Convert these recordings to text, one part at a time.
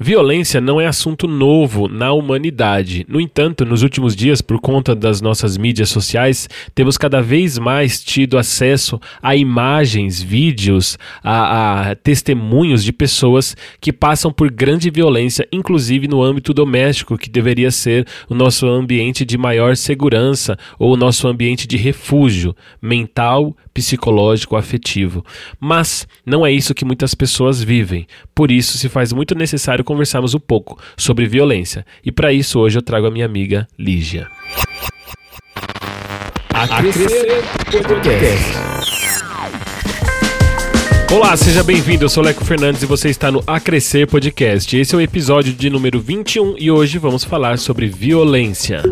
Violência não é assunto novo na humanidade. No entanto, nos últimos dias, por conta das nossas mídias sociais, temos cada vez mais tido acesso a imagens, vídeos, a, a, testemunhos de pessoas que passam por grande violência, inclusive no âmbito doméstico, que deveria ser o nosso ambiente de maior segurança ou o nosso ambiente de refúgio mental, psicológico, afetivo. Mas não é isso que muitas pessoas vivem. Por isso, se faz muito necessário conversarmos um pouco sobre violência. E para isso, hoje eu trago a minha amiga Lígia. A Crescer Podcast. Olá, seja bem-vindo. Eu sou Leco Fernandes e você está no A Crescer Podcast. Esse é o episódio de número 21 e hoje vamos falar sobre violência.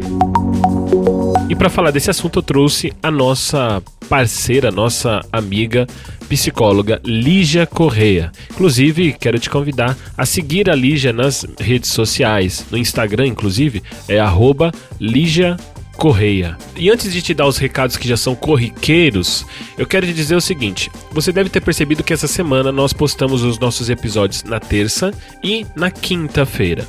E para falar desse assunto, eu trouxe a nossa parceira, nossa amiga psicóloga Lígia Correia. Inclusive, quero te convidar a seguir a Lígia nas redes sociais. No Instagram, inclusive, é arroba Lígia Correia. E antes de te dar os recados que já são corriqueiros, eu quero te dizer o seguinte: você deve ter percebido que essa semana nós postamos os nossos episódios na terça e na quinta-feira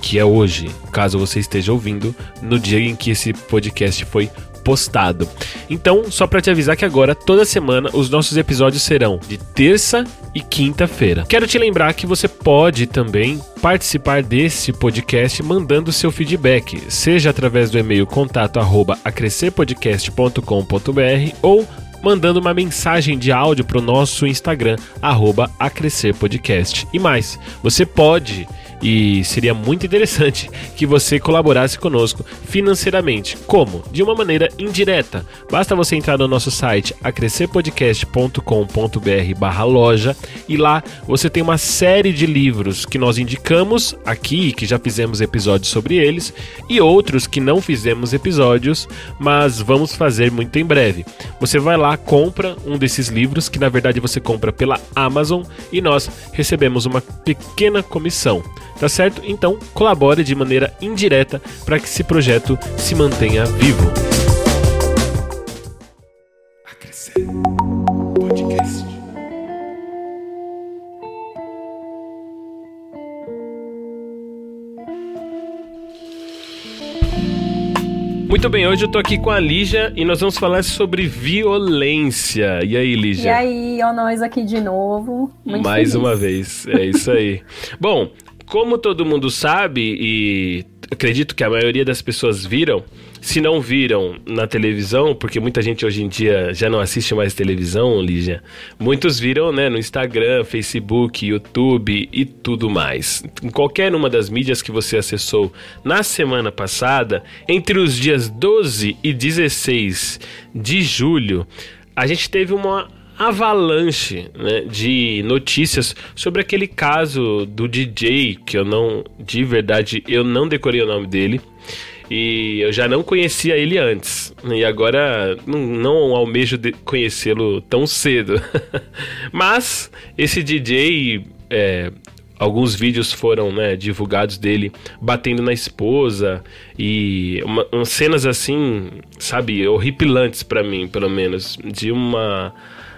que é hoje, caso você esteja ouvindo, no dia em que esse podcast foi postado. Então, só para te avisar que agora, toda semana, os nossos episódios serão de terça e quinta-feira. Quero te lembrar que você pode também participar desse podcast mandando seu feedback, seja através do e-mail contato@acrescerpodcast.com.br ou mandando uma mensagem de áudio para o nosso Instagram, arroba. E mais, você pode e seria muito interessante que você colaborasse conosco financeiramente. Como? De uma maneira indireta. Basta você entrar no nosso site acrescerpodcast.com.br/loja e lá você tem uma série de livros que nós indicamos aqui, que já fizemos episódios sobre eles, e outros que não fizemos episódios, mas vamos fazer muito em breve. Você vai lá, compra um desses livros que na verdade você compra pela Amazon e nós recebemos uma pequena comissão. Tá certo? Então colabore de maneira indireta para que esse projeto se mantenha vivo. A crescer. Podcast. Muito bem, hoje eu tô aqui com a Lígia e nós vamos falar sobre violência. E aí, Lígia? E aí, ó, nós aqui de novo. Muito Mais feliz. uma vez, é isso aí. Bom, como todo mundo sabe, e acredito que a maioria das pessoas viram, se não viram na televisão, porque muita gente hoje em dia já não assiste mais televisão, Lígia, muitos viram né, no Instagram, Facebook, YouTube e tudo mais. Em qualquer uma das mídias que você acessou na semana passada, entre os dias 12 e 16 de julho, a gente teve uma avalanche né, de notícias sobre aquele caso do DJ, que eu não, de verdade, eu não decorei o nome dele. E eu já não conhecia ele antes. E agora não, não almejo conhecê-lo tão cedo. Mas esse DJ é, alguns vídeos foram né, divulgados dele batendo na esposa e uma, umas cenas assim, sabe, horripilantes para mim, pelo menos, de uma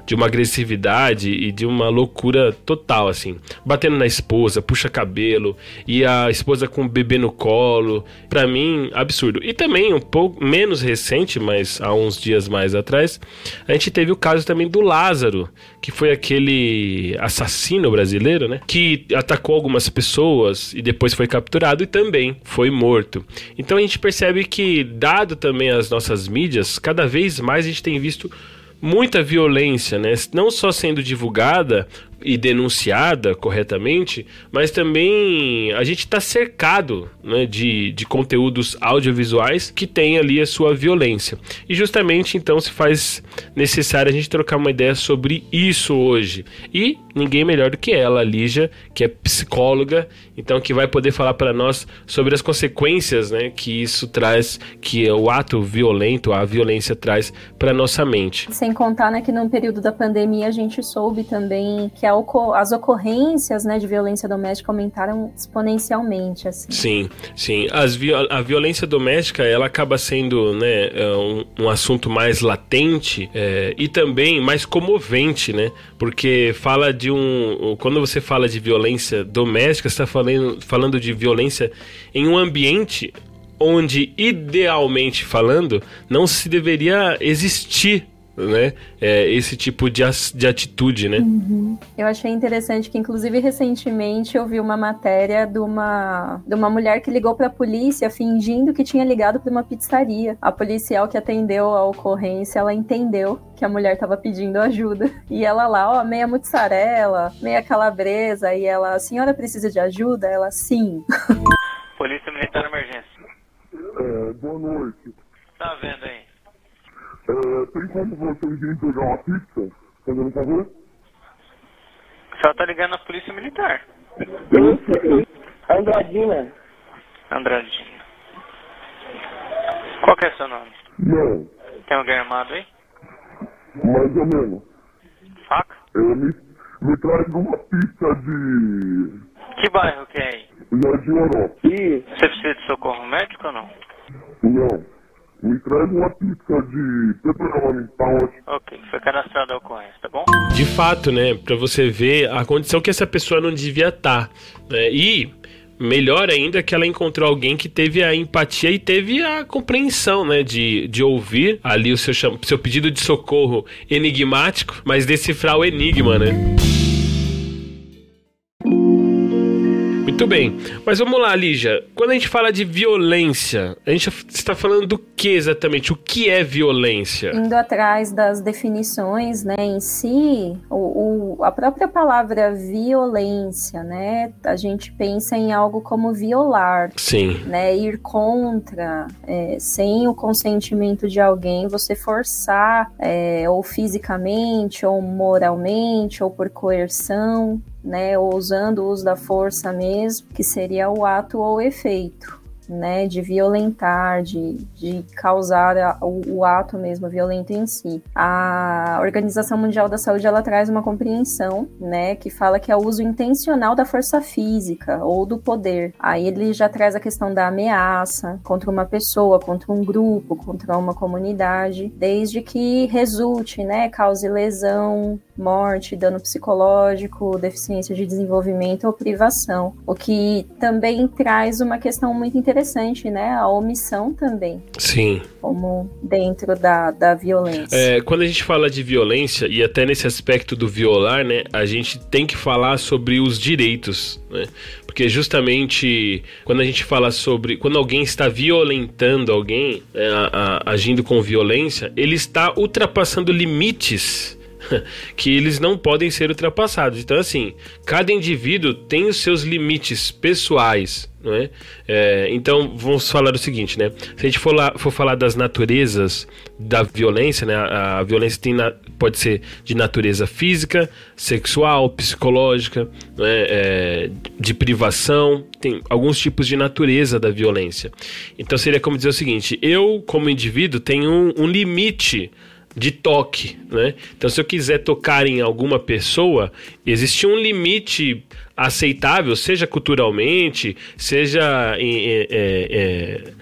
de uma agressividade e de uma loucura total, assim. Batendo na esposa, puxa cabelo, e a esposa com o bebê no colo. Para mim, absurdo. E também, um pouco menos recente, mas há uns dias mais atrás, a gente teve o caso também do Lázaro, que foi aquele assassino brasileiro, né? Que atacou algumas pessoas e depois foi capturado e também foi morto. Então a gente percebe que, dado também as nossas mídias, cada vez mais a gente tem visto muita violência, né? Não só sendo divulgada e denunciada corretamente, mas também a gente está cercado né, de, de conteúdos audiovisuais que têm ali a sua violência. E justamente então se faz necessário a gente trocar uma ideia sobre isso hoje. E ninguém melhor do que ela, a Lígia, que é psicóloga, então que vai poder falar para nós sobre as consequências né, que isso traz, que o ato violento, a violência traz para nossa mente. Sem contar né, que no período da pandemia a gente soube também que a as ocorrências né, de violência doméstica aumentaram exponencialmente. Assim. Sim, sim. As, a violência doméstica ela acaba sendo né, é, um, um assunto mais latente é, e também mais comovente, né? Porque fala de um. Quando você fala de violência doméstica, você está falando, falando de violência em um ambiente onde, idealmente falando, não se deveria existir né? É, esse tipo de, de atitude, né? Uhum. Eu achei interessante que, inclusive, recentemente eu vi uma matéria de uma, de uma mulher que ligou para a polícia fingindo que tinha ligado para uma pizzaria. A policial que atendeu a ocorrência, ela entendeu que a mulher estava pedindo ajuda. E ela lá, ó, meia mussarela, meia calabresa, e ela, a senhora precisa de ajuda? Ela, sim. Polícia Militar Emergência. É, boa noite. Tá vendo aí? É, tem como vocês virem pegar uma pizza? Fazendo um favor? Só tá ligando na Polícia Militar. Andradina. Andradina. Qual que é seu nome? Não, Tem alguém armado aí? mais ou menos. Faca? É, me, me traz uma pizza de Que bairro que é aí? Jardim Europa. Isso. Você precisa de socorro médico ou não? Não. Me traz uma pizza de pepperoni, tá ótimo. Ok, foi cadastrado a ocorrência, tá bom? De fato, né? Pra você ver a condição que essa pessoa não devia estar. Né? E melhor ainda que ela encontrou alguém que teve a empatia e teve a compreensão, né? De, de ouvir ali o seu, cham- seu pedido de socorro enigmático, mas decifrar o enigma, né? Muito bem, mas vamos lá, Lígia. Quando a gente fala de violência, a gente está falando do que exatamente? O que é violência? Indo atrás das definições, né, em si, o, o- a própria palavra violência, né, a gente pensa em algo como violar, Sim, né, ir contra, é, sem o consentimento de alguém, você forçar, é, ou fisicamente, ou moralmente, ou por coerção, né, ou usando o uso da força mesmo, que seria o ato ou efeito. Né, de violentar, de, de causar a- o, o ato mesmo violento em si. A Organização Mundial da Saúde ela traz uma compreensão, né, que fala que é o uso intencional da força física ou do poder. Aí ele já traz a questão da ameaça contra uma pessoa, contra um grupo, contra uma comunidade, desde que resulte, né, cause lesão, morte, dano psicológico, deficiência de desenvolvimento ou privação. O que também traz uma questão muito interessante, né, a omissão também, sim. como dentro da, da violência. É, quando a gente fala de violência, e até nesse aspecto do violar, né, a gente tem que falar sobre os direitos, né? Porque justamente quando a gente fala sobre. Quando alguém está violentando alguém, é, a- a- agindo com violência, ele está ultrapassando limites que eles não podem ser ultrapassados. Então, assim, cada indivíduo tem os seus limites pessoais, não é? É, então, vamos falar o seguinte, né? Se a gente for, lá, for falar das naturezas da violência, né? A, a violência tem na- pode ser de natureza física, sexual, psicológica, não é? É, de privação, tem alguns tipos de natureza da violência. Então, seria como dizer o seguinte: eu, como indivíduo, tenho um, um limite de toque, né? Então, se eu quiser tocar em alguma pessoa, existe um limite aceitável, seja culturalmente, seja é, é,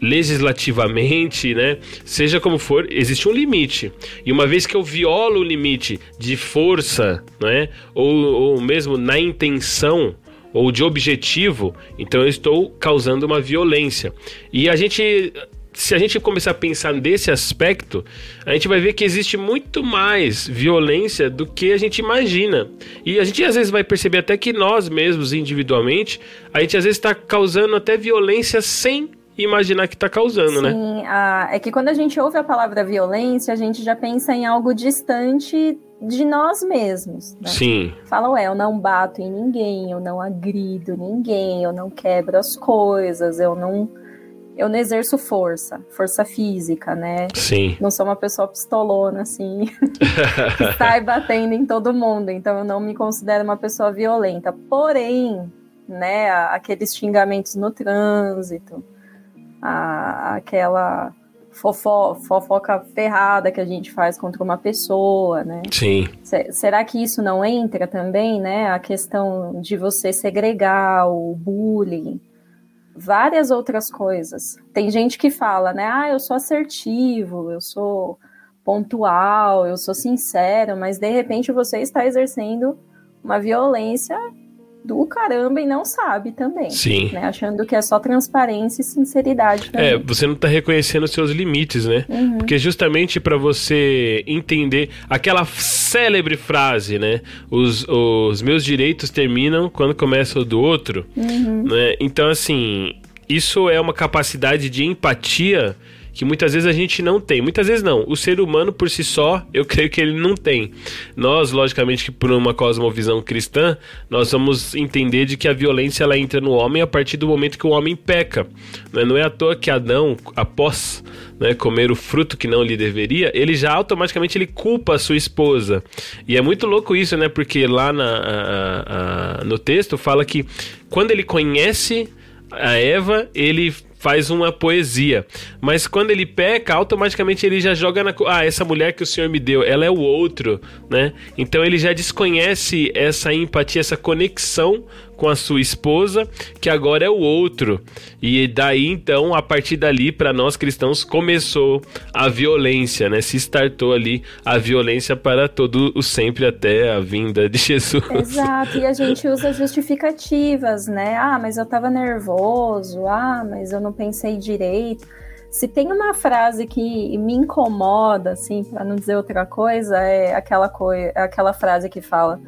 legislativamente, né? Seja como for, existe um limite. E uma vez que eu violo o limite de força, né? Ou, ou mesmo na intenção ou de objetivo, então eu estou causando uma violência. E a gente se a gente começar a pensar desse aspecto, a gente vai ver que existe muito mais violência do que a gente imagina. E a gente às vezes vai perceber até que nós mesmos, individualmente, a gente às vezes está causando até violência sem imaginar que está causando, né? Sim, é que quando a gente ouve a palavra violência, a gente já pensa em algo distante de nós mesmos. Né? Sim, Fala, ué, eu não bato em ninguém, eu não agrido ninguém, eu não quebro as coisas, eu não, eu não exerço força, força física, né? sim. Não sou uma pessoa pistolona, assim, que sai batendo em todo mundo, então eu não me considero uma pessoa violenta. Porém, né, aqueles xingamentos no trânsito, a- aquela fofo, fofoca ferrada que a gente faz contra uma pessoa, né? Sim. C será que isso não entra também, né? A questão de você segregar o bullying, várias outras coisas. Tem gente que fala, né? Ah, eu sou assertivo, eu sou pontual, eu sou sincero, mas de repente você está exercendo uma violência do caramba e não sabe também. Sim. Né? Achando que é só transparência e sinceridade também. É, você não tá reconhecendo os seus limites, né? Uhum. Porque justamente para você entender aquela célebre frase, né? Os, os meus direitos terminam quando começa o do outro, Uhum. né? Então, assim, isso é uma capacidade de empatia que muitas vezes a gente não tem. Muitas vezes não. O ser humano por si só, eu creio que ele não tem. Nós, logicamente, que por uma cosmovisão cristã, nós vamos entender de que a violência ela entra no homem a partir do momento que o homem peca. né? Não é à toa que Adão, após né, comer o fruto que não lhe deveria, ele já automaticamente ele culpa a sua esposa. E é muito louco isso, né? Porque lá na, a- a- no texto fala que quando ele conhece a Eva, ele faz uma poesia. Mas quando ele peca, automaticamente ele já joga na. Ah, essa mulher que o Senhor me deu, ela é o outro, né? Então ele já desconhece essa empatia, essa conexão com a sua esposa, que agora é o outro. E daí então, a partir dali, para nós cristãos, começou a violência, né? Se startou ali a violência para todo o sempre até a vinda de Jesus. Exato, e a gente usa justificativas, né? Ah, mas eu tava nervoso, ah, mas eu não pensei direito. Se tem uma frase que me incomoda, assim, para não dizer outra coisa, é aquela, coi aquela frase que fala: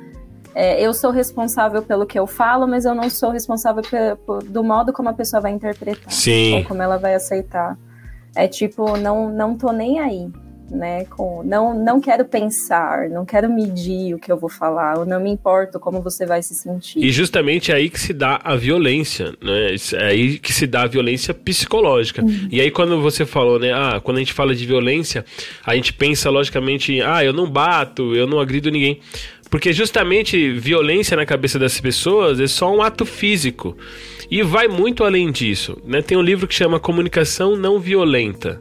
é, Eu sou responsável pelo que eu falo, mas eu não sou responsável pe- po- do modo como a pessoa vai interpretar, Sim. ou como ela vai aceitar. É tipo, não, não tô nem aí, né? Com, não, não quero pensar, não quero medir o que eu vou falar, eu não me importo como você vai se sentir. E justamente é aí que se dá a violência, né? É aí que se dá a violência psicológica. E aí quando você falou, né? Ah, quando a gente fala de violência, a gente pensa logicamente em, ah, eu não bato, eu não agrido ninguém. Porque justamente violência na cabeça das pessoas é só um ato físico. E vai muito além disso, né? Tem um livro que chama Comunicação Não Violenta.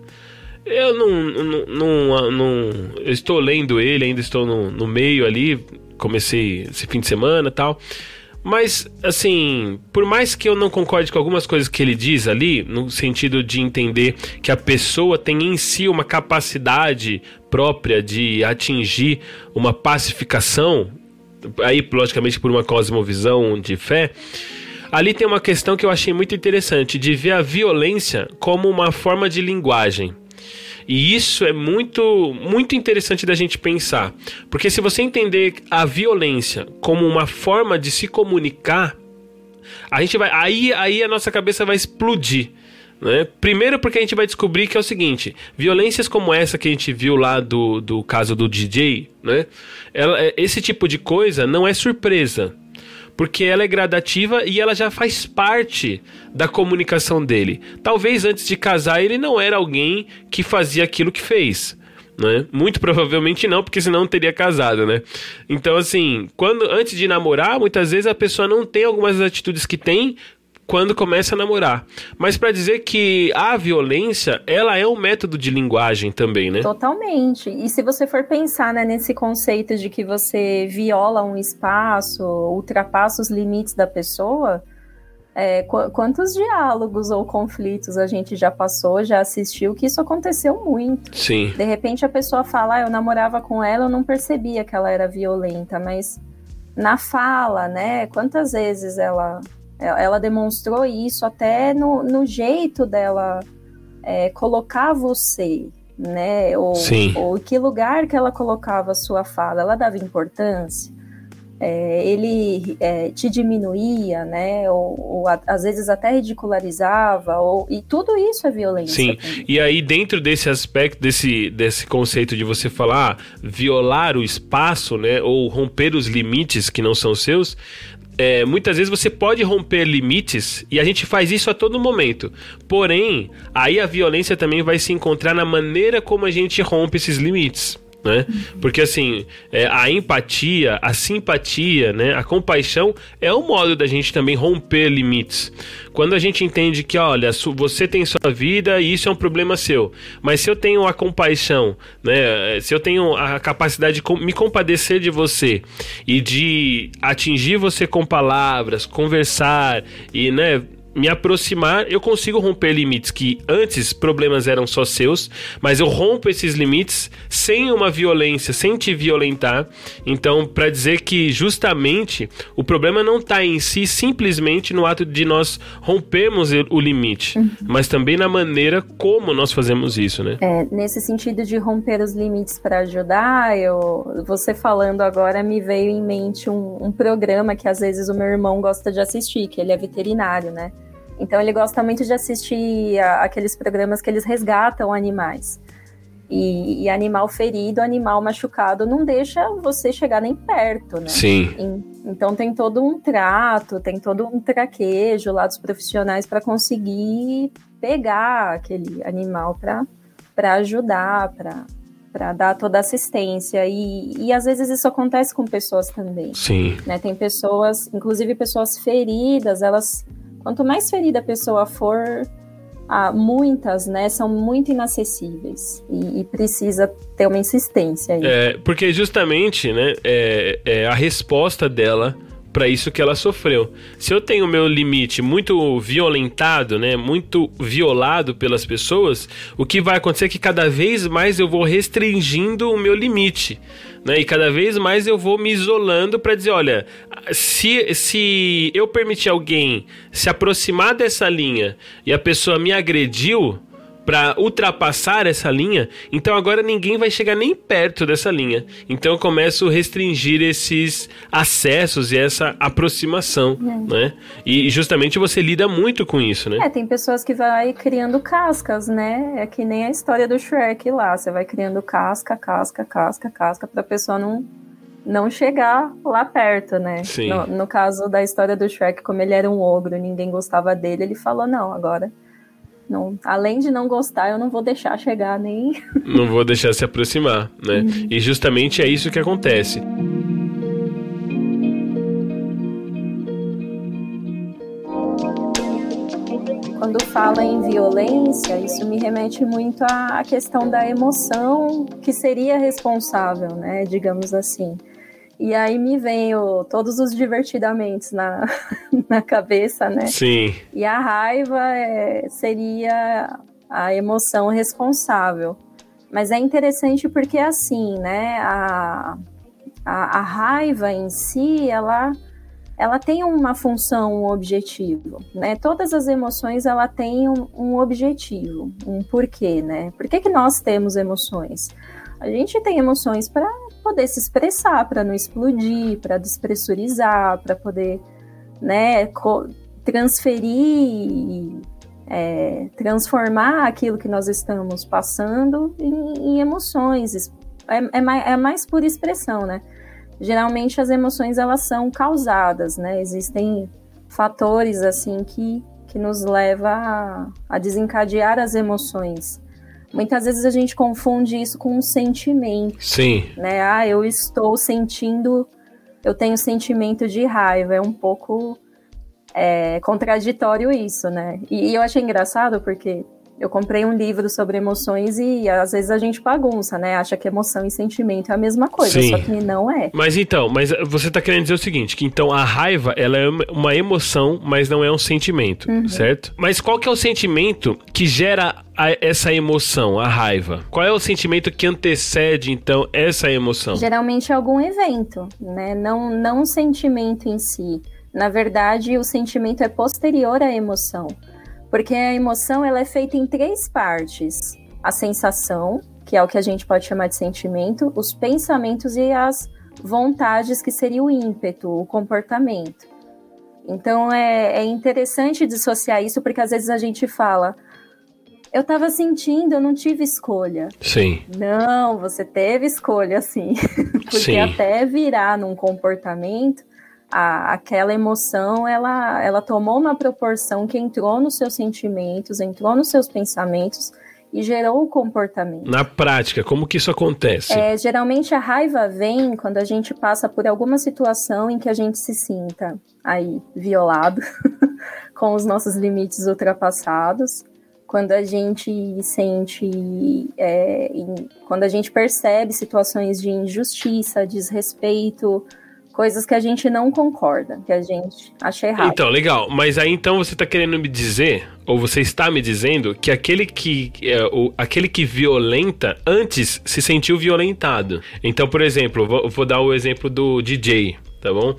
Eu não, não, não, não- eu estou lendo ele, ainda estou no, no meio ali, comecei esse fim de semana tal. Mas, assim, por mais que eu não concorde com algumas coisas que ele diz ali, no sentido de entender que a pessoa tem em si uma capacidade própria de atingir uma pacificação, aí, logicamente, por uma cosmovisão de fé, ali tem uma questão que eu achei muito interessante, de ver a violência como uma forma de linguagem. E isso é muito, muito interessante da gente pensar. Porque se você entender a violência como uma forma de se comunicar, a gente vai. Aí, aí a nossa cabeça vai explodir. Né? Primeiro porque a gente vai descobrir que é o seguinte: violências como essa que a gente viu lá do, do caso do DJ, né? Ela, é- esse tipo de coisa não é surpresa porque ela é gradativa e ela já faz parte da comunicação dele. Talvez antes de casar ele não era alguém que fazia aquilo que fez. Né? Muito provavelmente não, porque senão não teria casado, né? Então, assim, quando antes de namorar, muitas vezes a pessoa não tem algumas atitudes que tem quando começa a namorar. Mas para dizer que a violência, ela é um método de linguagem também, né? Totalmente. E se você for pensar né, nesse conceito de que você viola um espaço, ultrapassa os limites da pessoa, é, qu- quantos diálogos ou conflitos a gente já passou, já assistiu, que isso aconteceu muito. Sim. De repente a pessoa fala, ah, eu namorava com ela, eu não percebia que ela era violenta, mas na fala, né? Quantas vezes ela, ela demonstrou isso até no, no jeito dela é, colocar você, né? Ou, Sim. ou que lugar que ela colocava a sua fala, ela dava importância. É, ele é, te diminuía, né? Ou, ou a- às vezes até ridicularizava, ou, e tudo isso é violência. Sim, também. e aí dentro desse aspecto, desse, desse conceito de você falar, violar o espaço, né, ou romper os limites que não são seus, é, muitas vezes você pode romper limites e a gente faz isso a todo momento. Porém, aí a violência também vai se encontrar na maneira como a gente rompe esses limites. Né? Porque assim, é, a empatia, a simpatia, né? A compaixão é um modo da gente também romper limites. Quando a gente entende que, olha, você tem sua vida e isso é um problema seu, mas se eu tenho a compaixão, né? Se eu tenho a capacidade de me compadecer de você e de atingir você com palavras, conversar e, né? Me aproximar, eu consigo romper limites que antes problemas eram só seus, mas eu rompo esses limites sem uma violência, sem te violentar. Então, para dizer que justamente o problema não está em si simplesmente no ato de nós rompermos o limite, uhum. mas também na maneira como nós fazemos isso, né? É, nesse sentido de romper os limites para ajudar, eu, você falando agora me veio em mente um, um programa que às vezes o meu irmão gosta de assistir, que ele é veterinário, né? Então ele gosta muito de assistir a, aqueles programas que eles resgatam animais. E, e, animal ferido, animal machucado, não deixa você chegar nem perto, né? Sim. E, então tem todo um trato, tem todo um traquejo lá dos profissionais para conseguir pegar aquele animal para ajudar, para para dar toda assistência. E, e às vezes isso acontece com pessoas também. Sim. Né? Tem pessoas, inclusive pessoas feridas, elas Quanto mais ferida a pessoa for, ah, muitas, né, são muito inacessíveis e, e precisa ter uma insistência aí. É, porque justamente, né, é, é a resposta dela para isso que ela sofreu. Se eu tenho meu limite muito violentado, né, muito violado pelas pessoas, o que vai acontecer é que cada vez mais eu vou restringindo o meu limite. Né? E cada vez mais eu vou me isolando para dizer, olha, se, se eu permitir alguém se aproximar dessa linha e a pessoa me agrediu, para ultrapassar essa linha, então agora ninguém vai chegar nem perto dessa linha. Então eu começo a restringir esses acessos e essa aproximação, é. né? E justamente você lida muito com isso, né? É, tem pessoas que vai criando cascas, né? É que nem a história do Shrek lá, você vai criando casca, casca, casca, casca para a pessoa não não chegar lá perto, né? Sim. No, no caso da história do Shrek, como ele era um ogro, ninguém gostava dele, ele falou não, agora não, além de não gostar, eu não vou deixar chegar nem. Não vou deixar se aproximar, né? Uhum. E justamente é isso que acontece. Quando fala em violência, isso me remete muito à questão da emoção que seria responsável, né? Digamos assim. E aí me vem o, todos os divertidamente na, na cabeça, né? Sim. E a raiva é, seria a emoção responsável. Mas é interessante porque assim, né? A, a, a raiva em si, ela ela tem uma função, um objetivo, né? Todas as emoções ela tem um, um objetivo, um porquê, né? Por que, que nós temos emoções? A gente tem emoções para poder se expressar, para não explodir, para despressurizar, para poder né, transferir, é, transformar aquilo que nós estamos passando em, em emoções. É, é, mais, é mais por expressão, né? Geralmente as emoções elas são causadas, né? Existem fatores assim que, que nos leva a, a desencadear as emoções. Muitas vezes a gente confunde isso com um sentimento. Sim. Né? Ah, eu estou sentindo, eu tenho sentimento de raiva. É um pouco é, contraditório isso, né? E, e eu achei engraçado porque eu comprei um livro sobre emoções e às vezes a gente bagunça, né? Acha que emoção e sentimento é a mesma coisa, Sim. só que não é. Mas então, mas você tá querendo dizer o seguinte, que então a raiva, ela é uma emoção, mas não é um sentimento, uhum. certo? Mas qual que é o sentimento que gera a, essa emoção, a raiva? Qual é o sentimento que antecede, então, essa emoção? Geralmente é algum evento, né? Não, não um sentimento em si. Na verdade, o sentimento é posterior à emoção. Porque a emoção ela é feita em três partes: a sensação, que é o que a gente pode chamar de sentimento, os pensamentos e as vontades, que seria o ímpeto, o comportamento. Então é, é interessante dissociar isso, porque às vezes a gente fala, eu estava sentindo, eu não tive escolha. Sim. Não, você teve escolha, sim. Porque sim. até virar num comportamento, a, aquela emoção ela, ela tomou uma proporção que entrou nos seus sentimentos, entrou nos seus pensamentos e gerou o comportamento. Na prática, como que isso acontece? É, geralmente a raiva vem quando a gente passa por alguma situação em que a gente se sinta aí violado, com os nossos limites ultrapassados, quando a gente sente, é, em, quando a gente percebe situações de injustiça, desrespeito, coisas que a gente não concorda, que a gente acha errado. Então, legal. Mas aí então você está querendo me dizer, ou você está me dizendo, que aquele que, é, o, aquele que violenta antes se sentiu violentado. Então, por exemplo, vou, vou dar o exemplo do DJ, tá bom?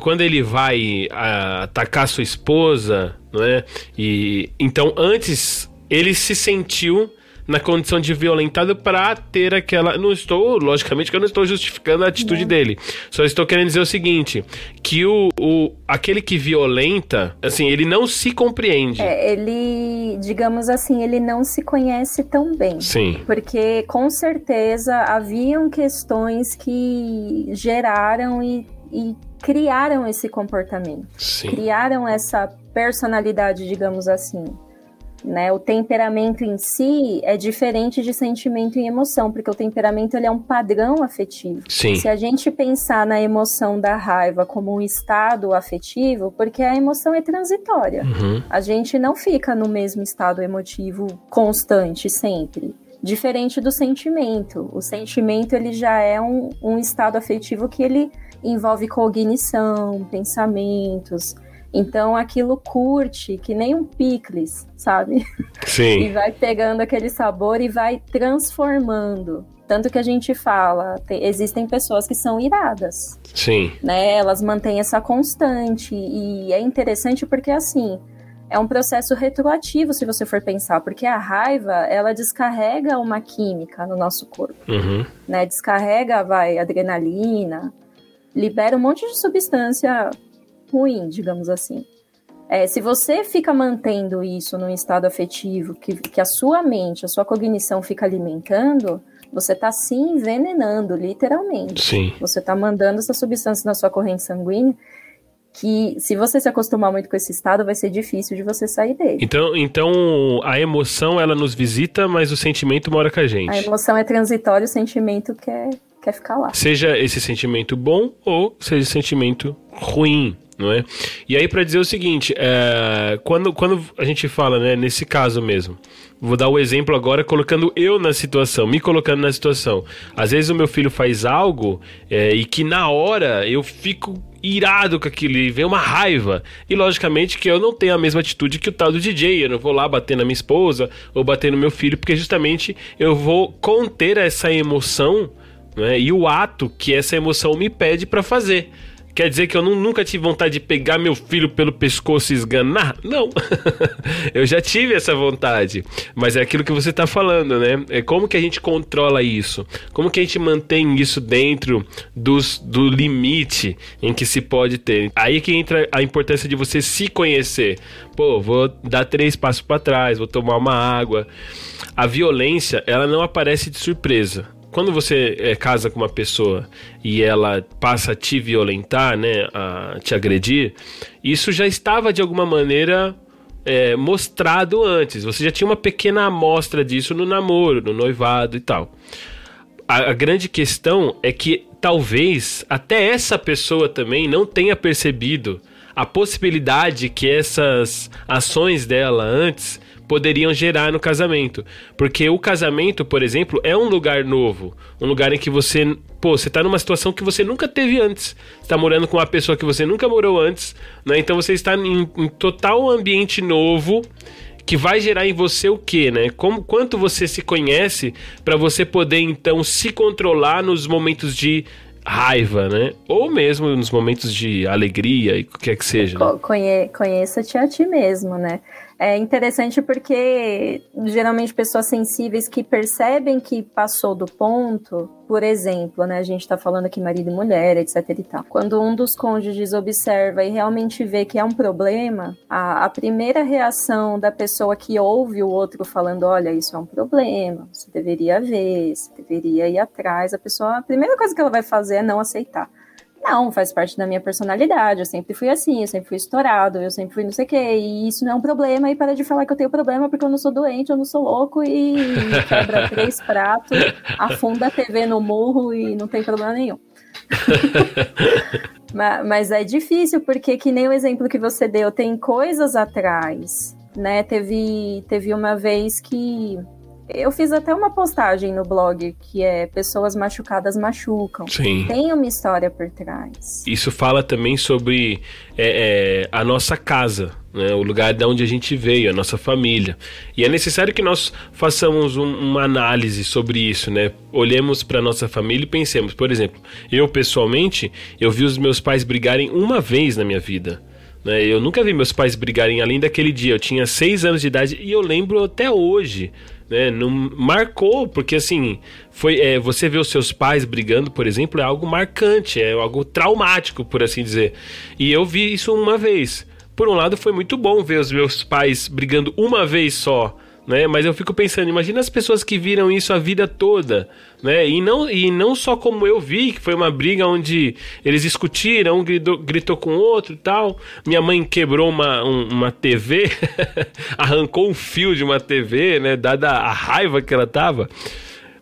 Quando ele vai atacar sua esposa, não é? E então antes ele se sentiu na condição de violentado para ter aquela. Não estou, logicamente, que eu não estou justificando a atitude não. dele. Só estou querendo dizer o seguinte: que o, o aquele que violenta, assim, ele não se compreende. É, ele, digamos assim, ele não se conhece tão bem. Sim. Porque com certeza haviam questões que geraram e, e criaram esse comportamento. Sim. Criaram essa personalidade, digamos assim. Né? O temperamento em si é diferente de sentimento e emoção, porque o temperamento ele é um padrão afetivo. Sim. Se a gente pensar na emoção da raiva como um estado afetivo, porque a emoção é transitória. Uhum. A gente não fica no mesmo estado emotivo constante sempre diferente do sentimento. O sentimento ele já é um, um estado afetivo que ele envolve cognição, pensamentos, então aquilo curte, que nem um picles, sabe? Sim. e vai pegando aquele sabor e vai transformando. Tanto que a gente fala, tem, existem pessoas que são iradas. Sim. Né? Elas mantêm essa constante. E é interessante porque, assim, é um processo retroativo, se você for pensar, porque a raiva, ela descarrega uma química no nosso corpo. Uhum. Né? Descarrega, vai, adrenalina, libera um monte de substância ruim, digamos assim. É, se você fica mantendo isso num estado afetivo, que, que a sua mente, a sua cognição fica alimentando, você está se envenenando, literalmente. Sim. Você está mandando essa substância na sua corrente sanguínea que se você se acostumar muito com esse estado, vai ser difícil de você sair dele. Então, então a emoção ela nos visita, mas o sentimento mora com a gente. A emoção é transitória, o sentimento quer, quer ficar lá. Seja esse sentimento bom ou seja sentimento ruim não é? E aí para dizer o seguinte, é, quando, quando a gente fala, né, nesse caso mesmo, vou dar o um exemplo agora colocando eu na situação, me colocando na situação. Às vezes o meu filho faz algo é, e que na hora eu fico irado com aquilo e vem uma raiva. E logicamente que eu não tenho a mesma atitude que o tal do DJ. Eu não vou lá bater na minha esposa ou bater no meu filho, porque justamente eu vou conter essa emoção né, e o ato que essa emoção me pede para fazer. Quer dizer que eu nunca tive vontade de pegar meu filho pelo pescoço e esganar? Não. eu já tive essa vontade. Mas é aquilo que você está falando, né? É como que a gente controla isso? Como que a gente mantém isso dentro dos, do limite em que se pode ter? Aí que entra a importância de você se conhecer. Pô, vou dar três passos para trás, vou tomar uma água. A violência, ela não aparece de surpresa quando você é, casa com uma pessoa e ela passa a te violentar, né, a te agredir, isso já estava de alguma maneira é, mostrado antes. Você já tinha uma pequena amostra disso no namoro, no noivado e tal. A, a grande questão é que talvez até essa pessoa também não tenha percebido a possibilidade que essas ações dela antes poderiam gerar no casamento. Porque o casamento, por exemplo, é um lugar novo. Um lugar em que você, pô, você tá numa situação que você nunca teve antes. Você tá morando com uma pessoa que você nunca morou antes, né? Então você está em, em total ambiente novo que vai gerar em você o quê, né? Como quanto você se conhece para você poder então se controlar nos momentos de raiva, né? Ou mesmo nos momentos de alegria e o que quer que seja. Né? Conhe Conheça-te a ti mesmo, né? É interessante porque geralmente pessoas sensíveis que percebem que passou do ponto, por exemplo, né, a gente está falando aqui marido e mulher, etc e tal. Quando um dos cônjuges observa e realmente vê que é um problema, a, a primeira reação da pessoa que ouve o outro falando, olha, isso é um problema, você deveria ver, você deveria ir atrás, a pessoa, a primeira coisa que ela vai fazer é não aceitar. Não, faz parte da minha personalidade. Eu sempre fui assim, eu sempre fui estourado, eu sempre fui não sei o quê. E isso não é um problema. E para de falar que eu tenho problema porque eu não sou doente, eu não sou louco e quebra três pratos, afunda a TV no murro e não tem problema nenhum. mas, mas é difícil, porque que nem o exemplo que você deu, tem coisas atrás, né? Teve, teve uma vez que eu fiz até uma postagem no blog que é Pessoas Machucadas Machucam. Sim. Tem uma história por trás. Isso fala também sobre é, é, a nossa casa, né? o lugar de onde a gente veio, a nossa família. E é necessário que nós façamos um, uma análise sobre isso, né? Olhemos para nossa família e pensemos. Por exemplo, eu pessoalmente, eu vi os meus pais brigarem uma vez na minha vida. Né? Eu nunca vi meus pais brigarem além daquele dia. Eu tinha seis anos de idade e eu lembro até hoje né? Não marcou, porque assim, foi é, você ver os seus pais brigando, por exemplo, é algo marcante, é algo traumático, por assim dizer. E eu vi isso uma vez. Por um lado, foi muito bom ver os meus pais brigando uma vez só né? Mas eu fico pensando, imagina as pessoas que viram isso a vida toda, né? E não, e não só como eu vi, que foi uma briga onde eles discutiram, um gritou, gritou com o outro tal. Minha mãe quebrou uma, um, uma TV, arrancou um fio de uma TV, né? Dada a raiva que ela tava.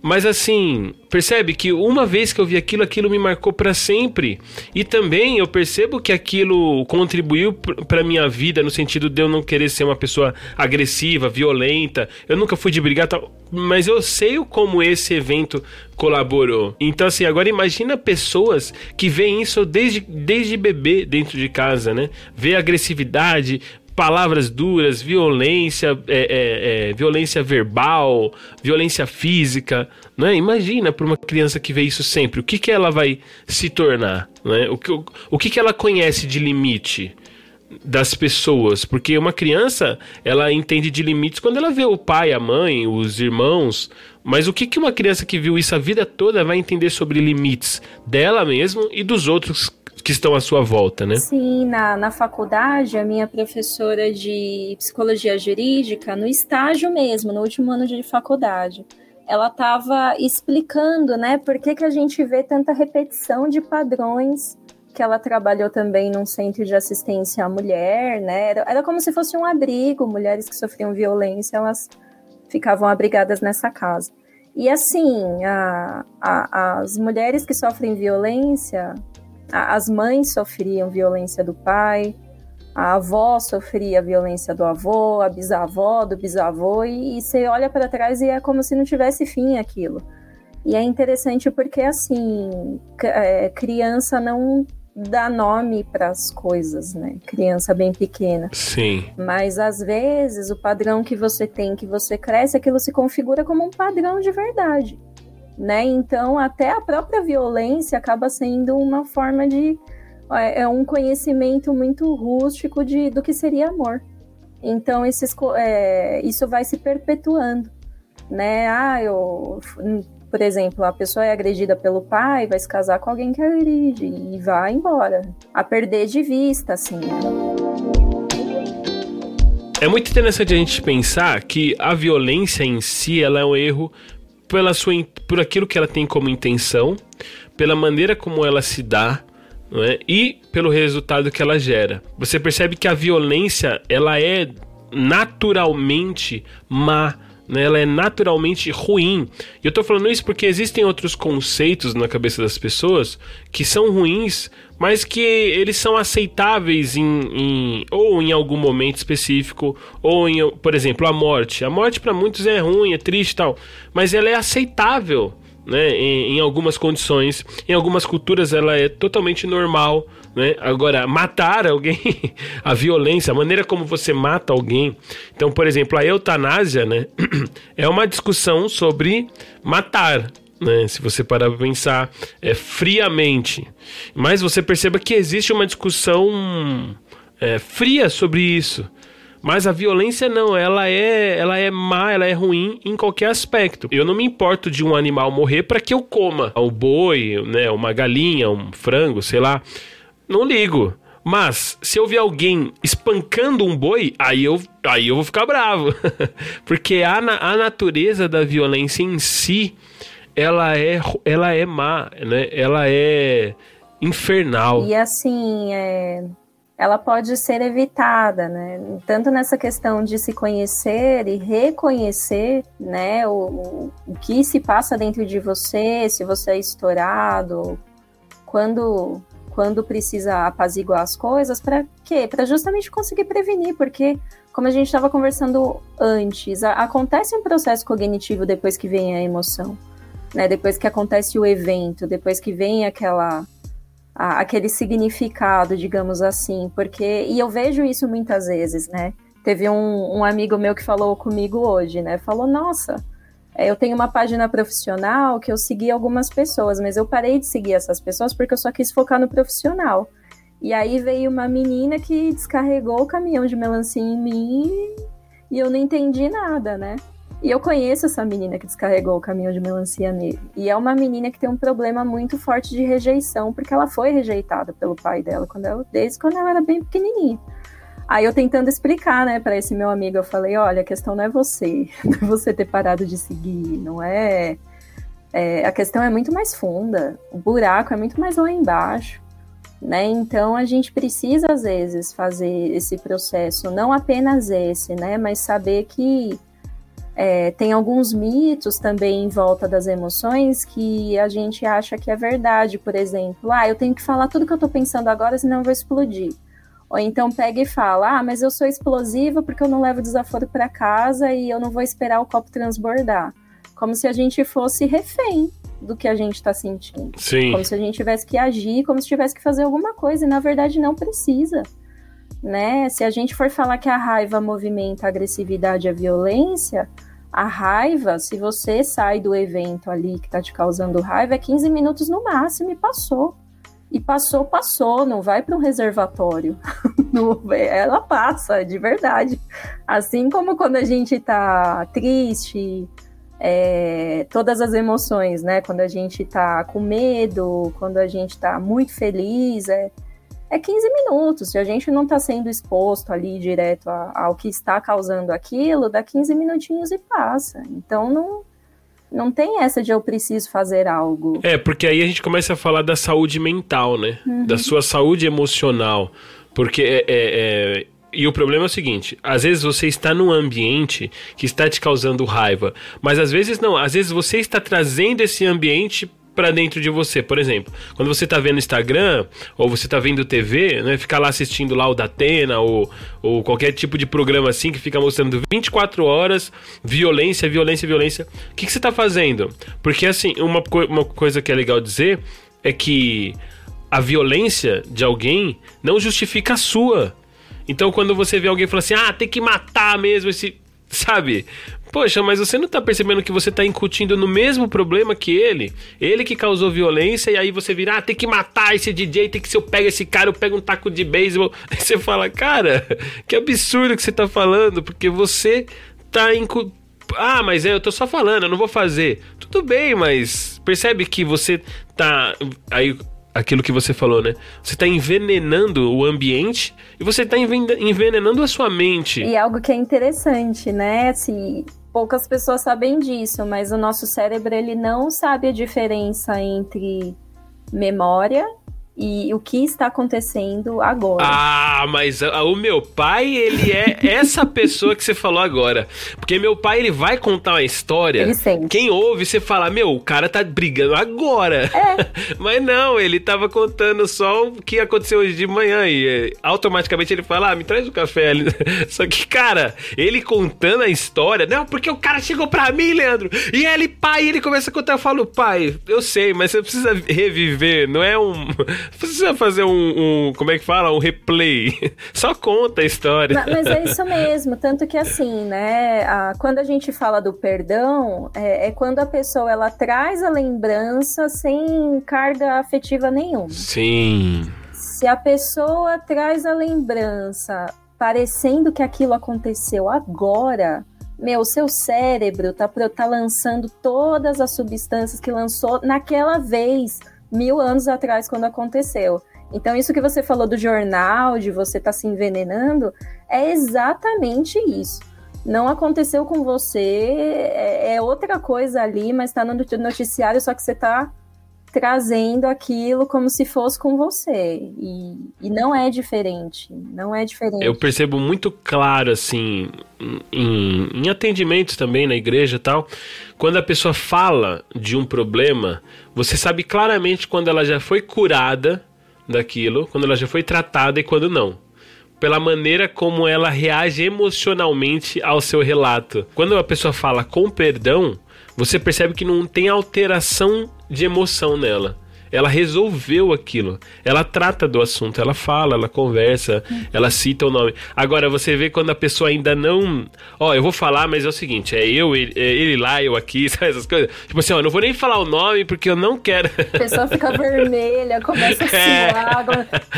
Mas assim, percebe que uma vez que eu vi aquilo, aquilo me marcou para sempre. E também eu percebo que aquilo contribuiu para minha vida no sentido de eu não querer ser uma pessoa agressiva, violenta. Eu nunca fui de brigar, tal, mas eu sei como esse evento colaborou. Então assim, agora imagina pessoas que veem isso desde, desde bebê dentro de casa, né? Vê agressividade, palavras duras, violência, é, é, é, violência verbal, violência física, né? Imagina para uma criança que vê isso sempre, o que, que ela vai se tornar, né? O que, o, o que, que ela conhece de limite das pessoas? Porque uma criança, ela entende de limites quando ela vê o pai, a mãe, os irmãos, mas o que, que uma criança que viu isso a vida toda vai entender sobre limites dela mesmo e dos outros que estão à sua volta, né? Sim, na, na faculdade, a minha professora de psicologia jurídica, no estágio mesmo, no último ano de faculdade, ela estava explicando, né, por que, que a gente vê tanta repetição de padrões que ela trabalhou também num centro de assistência à mulher, né? Era, era, como se fosse um abrigo, mulheres que sofriam violência, elas ficavam abrigadas nessa casa. E assim, a, a, as mulheres que sofrem violência, as mães sofriam violência do pai, a avó sofria violência do avô, a bisavó do bisavô, e, e você olha para trás e é como se não tivesse fim aquilo. E é interessante porque, assim, é, criança não dá nome para as coisas, né? Criança bem pequena. Sim. Mas às vezes o padrão que você tem, que você cresce, aquilo se configura como um padrão de verdade né? Então, até a própria violência acaba sendo uma forma de é, é um conhecimento muito rústico de, do que seria amor. Então, esses, é, isso vai se perpetuando, né? Ah, eu, por exemplo, a pessoa é agredida pelo pai, vai se casar com alguém que agride e vai embora, a perder de vista, assim. Né? É muito interessante a gente pensar que a violência em si ela é um erro pela sua, por aquilo que ela tem como intenção, pela maneira como ela se dá, é? e pelo resultado que ela gera. Você percebe que a violência ela é naturalmente má né, ela é naturalmente ruim. E eu estou falando isso porque existem outros conceitos na cabeça das pessoas que são ruins, mas que eles são aceitáveis em, em ou em algum momento específico, ou em, por exemplo, a morte. A morte para muitos é ruim, é triste e tal, mas ela é aceitável. Né, em, em algumas condições, em algumas culturas ela é totalmente normal, né? Agora, matar alguém, a violência, a maneira como você mata alguém. Então, por exemplo, a eutanásia né? é uma discussão sobre matar. Né? Se você parar para pensar é, friamente. Mas você perceba que existe uma discussão é, fria sobre isso. Mas a violência não, ela é, ela é má, ela é ruim em qualquer aspecto. Eu não me importo de um animal morrer para que eu coma o boi, né, uma galinha, um frango, sei lá não ligo. Mas se eu ver alguém espancando um boi, aí eu, aí eu vou ficar bravo. Porque a, a natureza da violência em si, ela é, ela é má, né? Ela é infernal. E assim, é, ela pode ser evitada, né? Tanto nessa questão de se conhecer e reconhecer, né, o, o que se passa dentro de você, se você é estourado, quando quando precisa apaziguar as coisas, para quê? Para justamente conseguir prevenir, porque como a gente estava conversando antes, a, acontece um processo cognitivo depois que vem a emoção, né? Depois que acontece o evento, depois que vem aquela a, aquele significado, digamos assim, porque e eu vejo isso muitas vezes, né? Teve um, um amigo meu que falou comigo hoje, né? Falou, nossa, é, eu tenho uma página profissional que eu segui algumas pessoas, mas eu parei de seguir essas pessoas porque eu só quis focar no profissional. E aí veio uma menina que descarregou o caminhão de melancia em mim e eu não entendi nada, né? E eu conheço essa menina que descarregou o caminhão de melancia nele. E é uma menina que tem um problema muito forte de rejeição, porque ela foi rejeitada pelo pai dela quando ela, desde quando ela era bem pequenininha. Aí eu tentando explicar, né, para esse meu amigo, eu falei, olha, a questão não é você, não é você ter parado de seguir, não é, é, a questão é muito mais funda, o buraco é muito mais lá embaixo, né? Então a gente precisa às vezes fazer esse processo, não apenas esse, né, mas saber que é, tem alguns mitos também em volta das emoções que a gente acha que é verdade. Por exemplo, ah, eu tenho que falar tudo que eu tô pensando agora, senão eu vou explodir. Ou então pega e fala, ah, mas eu sou explosiva porque eu não levo desaforo para casa e eu não vou esperar o copo transbordar. Como se a gente fosse refém do que a gente está sentindo. Sim. Como se a gente tivesse que agir, como se tivesse que fazer alguma coisa. E na verdade não precisa. Né? Se a gente for falar que a raiva movimenta a agressividade e a violência, a raiva, se você sai do evento ali que tá te causando raiva, é 15 minutos no máximo e passou. E passou, passou, não vai para um reservatório. ela passa, de verdade. Assim como quando a gente tá triste, é, todas as emoções, né? Quando a gente tá com medo, quando a gente tá muito feliz, é, é 15 minutos. Se a gente não está sendo exposto ali direto ao que está causando aquilo, dá 15 minutinhos e passa. Então não, não tem essa de eu preciso fazer algo. É, porque aí a gente começa a falar da saúde mental, né? Uhum. Da sua saúde emocional. Porque é, é, é, E o problema é o seguinte: às vezes você está num ambiente que está te causando raiva, mas às vezes não, às vezes você está trazendo esse ambiente para dentro de você. Por exemplo, quando você tá vendo Instagram ou você tá vendo TV, né, ficar lá assistindo lá o Datena ou, ou qualquer tipo de programa assim que fica mostrando 24 horas violência, violência, violência. O que, que você tá fazendo? Porque assim, uma, co uma coisa que é legal dizer é que a violência de alguém não justifica a sua. Então, quando você vê alguém falar assim, ah, tem que matar mesmo esse. Sabe? Poxa, mas você não tá percebendo que você tá incutindo no mesmo problema que ele? Ele que causou violência e aí você vira, ah, tem que matar esse DJ, tem que se eu pego esse cara, eu pego um taco de beisebol. Aí você fala, cara, que absurdo que você tá falando, porque você tá incutindo ah, mas eu tô só falando, eu não vou fazer. Tudo bem, mas percebe que você tá. Aí aquilo que você falou, né? Você está envenenando o ambiente e você está envenenando a sua mente. E algo que é interessante, né? Assim, poucas pessoas sabem disso, mas o nosso cérebro ele não sabe a diferença entre memória e o que está acontecendo agora. Ah, mas o meu pai, ele é essa pessoa que você falou agora. Porque meu pai, ele vai contar uma história. Ele sente. Quem ouve, você fala, meu, o cara tá brigando agora. É. mas não, ele tava contando só o que aconteceu hoje de manhã. E é, automaticamente ele fala, ah, me traz o um café ali. Só que, cara, ele contando a história, não, porque o cara chegou pra mim, Leandro. E ele, pai, ele começa a contar. Eu falo, pai, eu sei, mas você precisa reviver, não é um precisa fazer um, um, Como é que fala? Um replay. Só conta a história. Mas, mas é isso mesmo. Tanto que, assim, né? A, quando a gente fala do perdão, é, é, quando a pessoa ela traz a lembrança sem carga afetiva nenhuma. Sim. Se a pessoa traz a lembrança parecendo que aquilo aconteceu agora, meu, seu cérebro tá, tá lançando todas as substâncias que lançou naquela vez mil anos atrás quando aconteceu. Então, isso que você falou do jornal, de você estar tá se envenenando, é exatamente isso. Não aconteceu com você, é, é outra coisa ali, mas está no noticiário, só que você está trazendo aquilo como se fosse com você. E, e não é diferente. Não é diferente. Eu percebo muito claro, assim, em, em atendimentos também na igreja e tal, quando a pessoa fala de um problema, você sabe claramente quando ela já foi curada daquilo, quando ela já foi tratada e quando não pela maneira como ela reage emocionalmente ao seu relato. Quando a pessoa fala com perdão, você percebe que não tem alteração de emoção nela. Ela resolveu aquilo. Ela trata do assunto, ela fala, ela conversa, ela cita o nome. Agora, você vê quando a pessoa ainda não. Ó, eu vou falar, mas é o seguinte: é eu, ele, é ele lá, eu aqui, sabe essas coisas? Tipo assim, ó, eu não vou nem falar o nome porque eu não quero. A pessoa fica vermelha, começa a suar.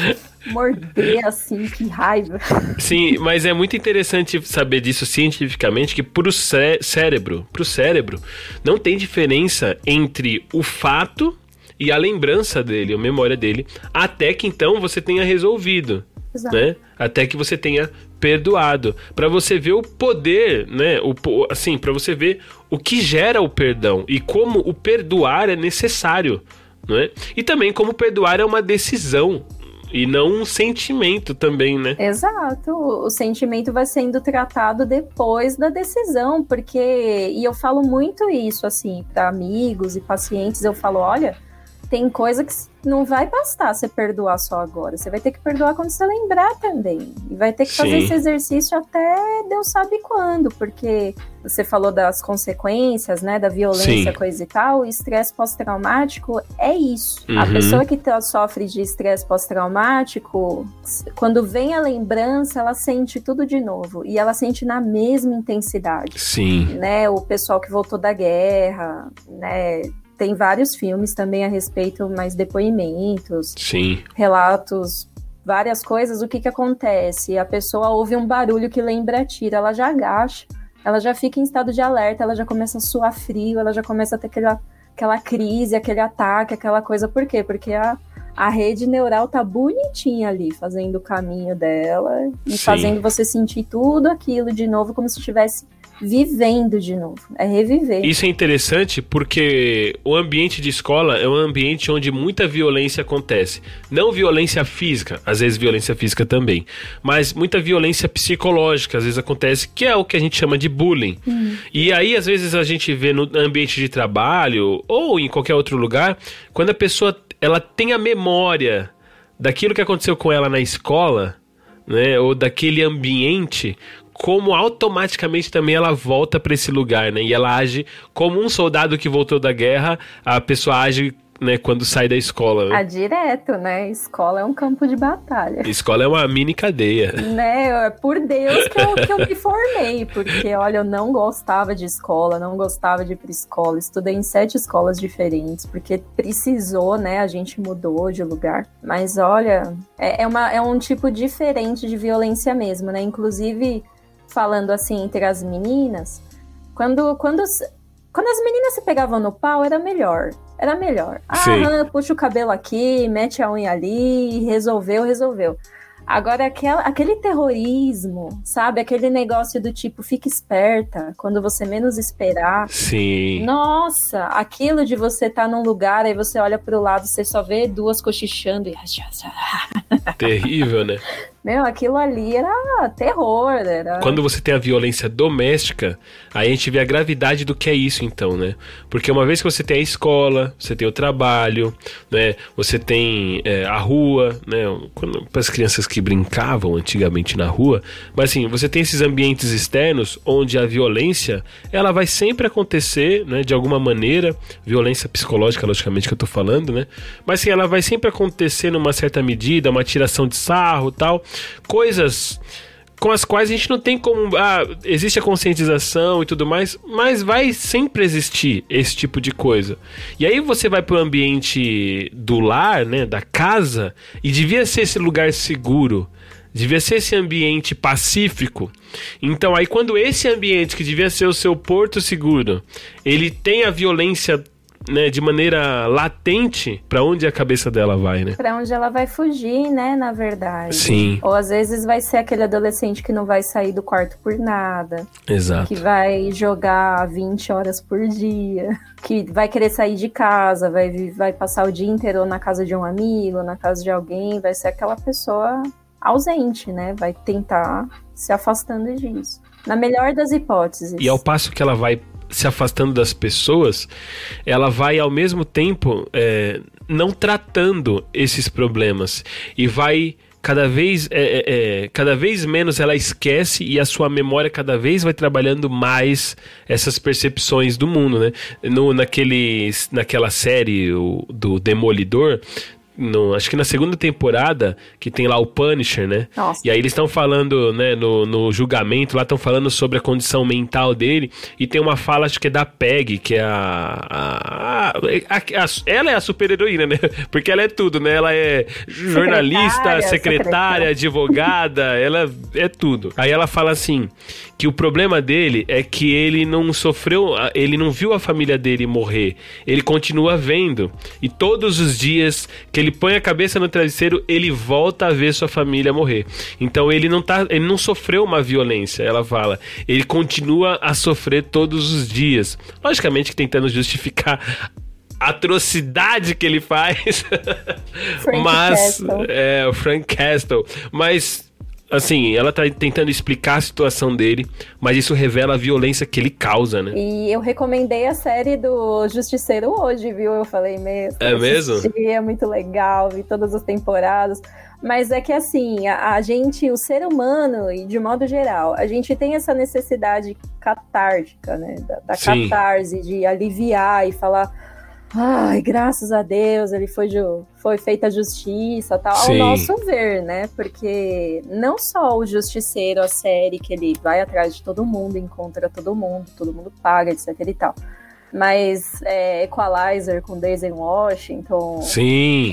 É. morder assim, que raiva. Sim, mas é muito interessante saber disso cientificamente que pro cé cérebro, pro cérebro, não tem diferença entre o fato e a lembrança dele, a memória dele, até que então você tenha resolvido. Exato. Né? Até que você tenha perdoado, para você ver o poder, né? O, assim, para você ver o que gera o perdão e como o perdoar é necessário, né? E também como perdoar é uma decisão, e não um sentimento também, né? Exato. O sentimento vai sendo tratado depois da decisão, porque. E eu falo muito isso, assim, para amigos e pacientes. Eu falo: olha, tem coisa que não vai bastar você perdoar só agora. Você vai ter que perdoar quando você lembrar também. E vai ter que Sim. fazer esse exercício até Deus sabe quando, porque você falou das consequências, né, da violência, Sim. coisa e tal. O estresse pós-traumático é isso. Uhum. A pessoa que tá, sofre de estresse pós-traumático, quando vem a lembrança, ela sente tudo de novo. E ela sente na mesma intensidade. Sim. Né, o pessoal que voltou da guerra, né, tem vários filmes também a respeito, mais depoimentos, Sim. relatos, várias coisas. O que que acontece? A pessoa ouve um barulho que lembra tira, ela já agacha, ela já fica em estado de alerta, ela já começa a suar frio, ela já começa a ter aquela, aquela crise, aquele ataque, aquela coisa. Por quê? Porque a, a rede neural tá bonitinha ali, fazendo o caminho dela e Sim. fazendo você sentir tudo aquilo de novo, como se estivesse vivendo de novo, é reviver. Isso é interessante porque o ambiente de escola é um ambiente onde muita violência acontece. Não violência física, às vezes violência física também, mas muita violência psicológica, às vezes acontece, que é o que a gente chama de bullying. Uhum. E aí, às vezes, a gente vê no ambiente de trabalho ou em qualquer outro lugar, quando a pessoa ela tem a memória daquilo que aconteceu com ela na escola, né, ou daquele ambiente, como automaticamente também ela volta para esse lugar, né? E ela age como um soldado que voltou da guerra, a pessoa age né, quando sai da escola. Né? Ah, direto, né? Escola é um campo de batalha. Escola é uma mini cadeia. Né? É por Deus que eu, que eu me formei, porque, olha, eu não gostava de escola, não gostava de ir pra escola. Estudei em sete escolas diferentes, porque precisou, né? A gente mudou de lugar. Mas, olha, é, é, uma, é um tipo diferente de violência mesmo, né? Inclusive, falando assim entre as meninas, quando, quando, quando as meninas se pegavam no pau, era melhor. Era melhor. Ah, puxa o cabelo aqui, mete a unha ali, resolveu, resolveu. Agora, aquela, aquele terrorismo, sabe? Aquele negócio do tipo, fica esperta, quando você menos esperar. Sim. Nossa, aquilo de você estar tá num lugar, aí você olha pro lado, você só vê duas cochichando e. Terrível, né? Meu, aquilo ali era terror. Era... Quando você tem a violência doméstica, aí a gente vê a gravidade do que é isso, então, né? Porque uma vez que você tem a escola, você tem o trabalho, né? Você tem é, a rua, né? Para as crianças que brincavam antigamente na rua, mas assim, você tem esses ambientes externos onde a violência ela vai sempre acontecer, né? De alguma maneira, violência psicológica, logicamente que eu tô falando, né? Mas sim, ela vai sempre acontecer numa certa medida, uma tiração de sarro, tal coisas com as quais a gente não tem como. Ah, existe a conscientização e tudo mais, mas vai sempre existir esse tipo de coisa. E aí você vai para o ambiente do lar, né, da casa, e devia ser esse lugar seguro. Devia ser esse ambiente pacífico. Então, aí, quando esse ambiente que devia ser o seu porto seguro, ele tem a violência né, de maneira latente para onde a cabeça dela vai, né? Pra onde ela vai fugir, né, na verdade. Sim. Ou às vezes vai ser aquele adolescente que não vai sair do quarto por nada, Exato. que vai jogar 20 horas por dia, que vai querer sair de casa, vai, vai passar o dia inteiro na casa de um amigo, na casa de alguém, vai ser aquela pessoa ausente, né? Vai tentar se afastando disso. Na melhor das hipóteses. E ao passo que ela vai se afastando das pessoas, ela vai ao mesmo tempo é, não tratando esses problemas e vai cada vez é, é, é, cada vez menos ela esquece e a sua memória cada vez vai trabalhando mais essas percepções do mundo, né? No, naquele, naquela série o- do Demolidor no- acho que na segunda temporada, que tem lá o Punisher, né? Nossa. E aí eles estão falando, né, no, no julgamento, lá estão falando sobre a condição mental dele, e tem uma fala, acho que é da Peg, que é a. a- a- a- ela é a super-heroína, né? Porque ela é tudo, né? Ela é jornalista, Secretária, secretária, advogada, ela é tudo. Aí ela fala assim: que o problema dele é que ele não sofreu, ele não viu a família dele morrer. Ele continua vendo. E todos os dias que ele põe a cabeça no travesseiro, ele volta a ver sua família morrer. Então ele não tá, ele não sofreu uma violência, ela fala. Ele continua a sofrer todos os dias. Logicamente que tentando justificar a atrocidade que ele faz. Frank Mas Castle. é o Frank Castle, mas assim, ela tá tentando explicar a situação dele, mas isso revela a violência que ele causa, né? E eu recomendei a série do Justiceiro hoje, viu? Eu falei mesmo. É mesmo? assisti, é muito legal, vi todas as temporadas. Mas é que assim, a, a gente, o ser humano, e de modo geral, a gente tem essa necessidade catártica, né? Da, da catarse, de aliviar e falar. Ai, graças a Deus, ele foi, foi feita a justiça, tal, Sim. ao nosso ver, né? Porque não só o Justiceiro, a série, que ele vai atrás de todo mundo, encontra todo mundo, todo mundo paga, etc e tal. Mas é, Equalizer com Daisy Washington, Sim,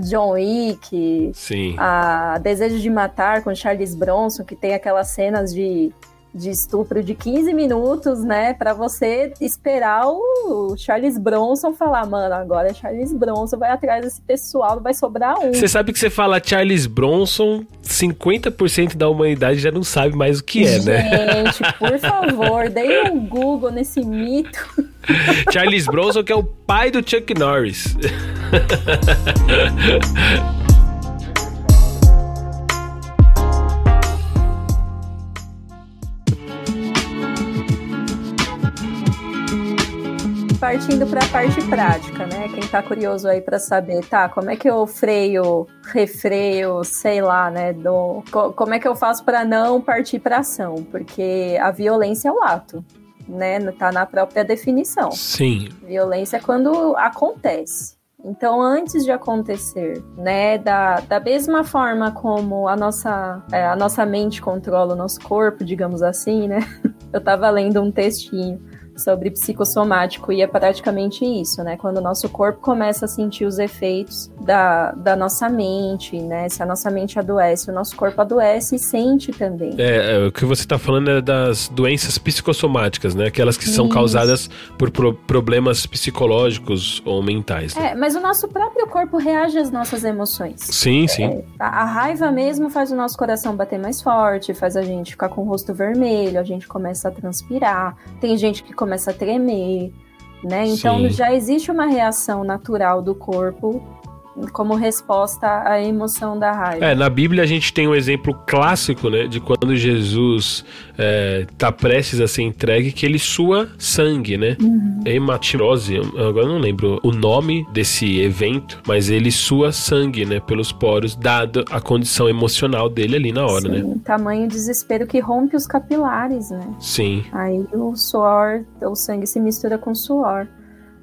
John Wick, sim. a Desejo de Matar com Charles Bronson, que tem aquelas cenas de, de estupro de 15 minutos, né? Pra você esperar o Charles Bronson falar, mano, agora é Charles Bronson, vai atrás desse pessoal, vai sobrar um. Você sabe que você fala Charles Bronson, 50% da humanidade já não sabe mais o que é, né? Gente, por favor, deem um Google nesse mito. Charles Bronson que é o pai do Chuck Norris. Partindo para a parte prática, né? Quem tá curioso aí para saber, tá, como é que eu freio, refreio, sei lá, né, do, co- como é que eu faço para não partir para ação? Porque a violência é o ato, né? Tá na própria definição. Sim, Violência é quando acontece. Então, antes de acontecer, né, da, da mesma forma como a nossa, é, a nossa mente controla o nosso corpo, digamos assim, né? Eu tava lendo um textinho sobre psicossomático e é praticamente isso, né? Quando o nosso corpo começa a sentir os efeitos da, da nossa mente, né? Se a nossa mente adoece, o nosso corpo adoece e sente também. é, é, o que você está falando é das doenças psicossomáticas, né? Aquelas que são Isso. causadas por pro- problemas psicológicos ou mentais. né? É, mas o nosso próprio corpo reage às nossas emoções. Sim, sim. A, a raiva mesmo faz o nosso coração bater mais forte, faz a gente ficar com o rosto vermelho, a gente começa a transpirar, tem gente que começa a tremer, né? Então Sim. já existe uma reação natural do corpo como resposta à emoção da raiva. É, na Bíblia a gente tem um exemplo clássico, né, de quando Jesus está prestes a ser entregue, que ele sua sangue, né? Uhum. Hematirose, agora não lembro o nome desse evento, mas ele sua sangue, né, pelos poros, dado a condição emocional dele ali na hora, né? Sim, tamanho desespero que rompe os capilares, né? Sim, Aí o suor, o sangue se mistura com suor.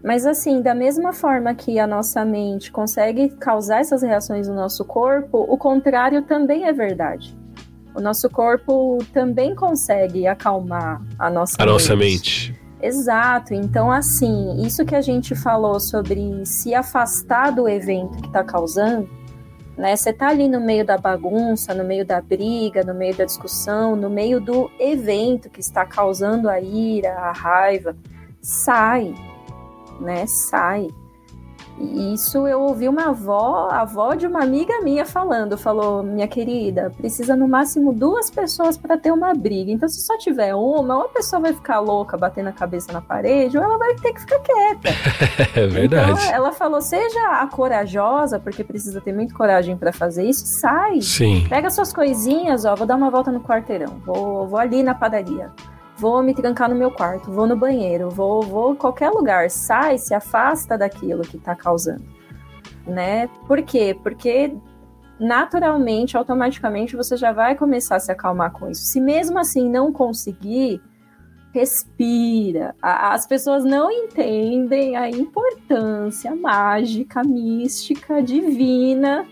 Mas assim, da mesma forma que a nossa mente consegue causar essas reações no nosso corpo, o contrário também é verdade. O nosso corpo também consegue acalmar a nossa a nossa mente. Exato. Então, assim, isso que a gente falou sobre se afastar do evento que está causando, né? Você tá ali no meio da bagunça, no meio da briga, no meio da discussão, no meio do evento que está causando a ira, a raiva, sai. Né? Sai. E isso eu ouvi uma avó, a avó de uma amiga minha falando, falou, minha querida, precisa no máximo duas pessoas para ter uma briga. Então se só tiver uma, uma pessoa vai ficar louca, batendo a cabeça na parede, ou ela vai ter que ficar quieta. é verdade. Então, ela falou, seja a corajosa, porque precisa ter muita coragem para fazer isso, sai. Sim. Pega suas coisinhas, ó, vou dar uma volta no quarteirão, vou, vou ali na padaria vou me trancar no meu quarto, vou no banheiro, vou, vou qualquer lugar, sai, se afasta daquilo que está causando, né? Por quê? Porque naturalmente, automaticamente, você já vai começar a se acalmar com isso. Se mesmo assim não conseguir, respira. As pessoas não entendem a importância mágica, mística, divina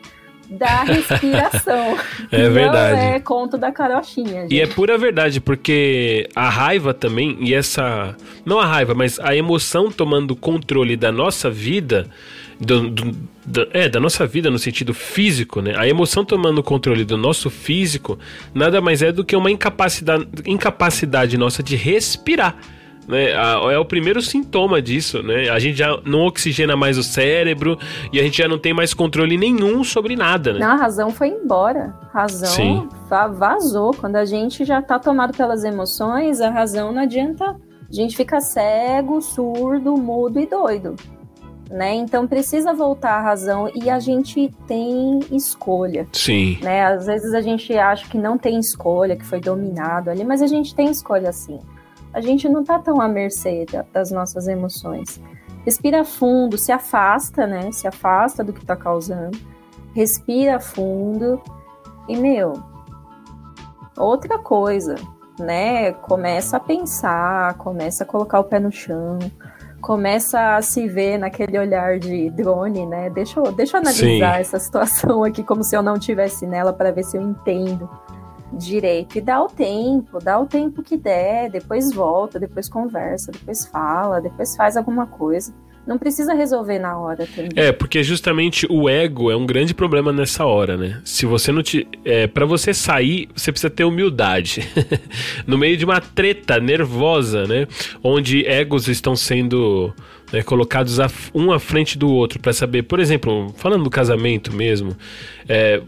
da respiração. é verdade. Não é conto da carochinha. Gente. E é pura verdade, porque a raiva também, e essa. Não a raiva, mas a emoção tomando controle da nossa vida. Do, do, do, é, da nossa vida no sentido físico, né? A emoção tomando controle do nosso físico nada mais é do que uma incapacidade, incapacidade nossa de respirar. Né? É o primeiro sintoma disso, né? A gente já não oxigena mais o cérebro e a gente já não tem mais controle nenhum sobre nada, né? Não, a razão foi embora. A razão Sim. vazou. Quando a gente já tá tomado pelas emoções, a razão não adianta. A gente fica cego, surdo, mudo e doido. Né? Então precisa voltar à razão e a gente tem escolha. Sim. Né? Às vezes a gente acha que não tem escolha, que foi dominado ali, mas a gente tem escolha sim a gente não tá tão à mercê das nossas emoções. Respira fundo, se afasta, né? Se afasta do que tá causando. Respira fundo e, meu, outra coisa, né? Começa a pensar, começa a colocar o pé no chão, começa a se ver naquele olhar de drone, né? Deixa eu, deixa eu analisar Sim. essa situação aqui como se eu não tivesse nela para ver se eu entendo direito e dá o tempo, dá o tempo que der, depois volta, depois conversa, depois fala, depois faz alguma coisa. Não precisa resolver na hora também. É, porque justamente o ego é um grande problema nessa hora, né? Se você não te. É, para você sair, você precisa ter humildade. no meio de uma treta nervosa, né? Onde egos estão sendo. Né, colocados um à frente do outro para saber, por exemplo, falando do casamento mesmo, é,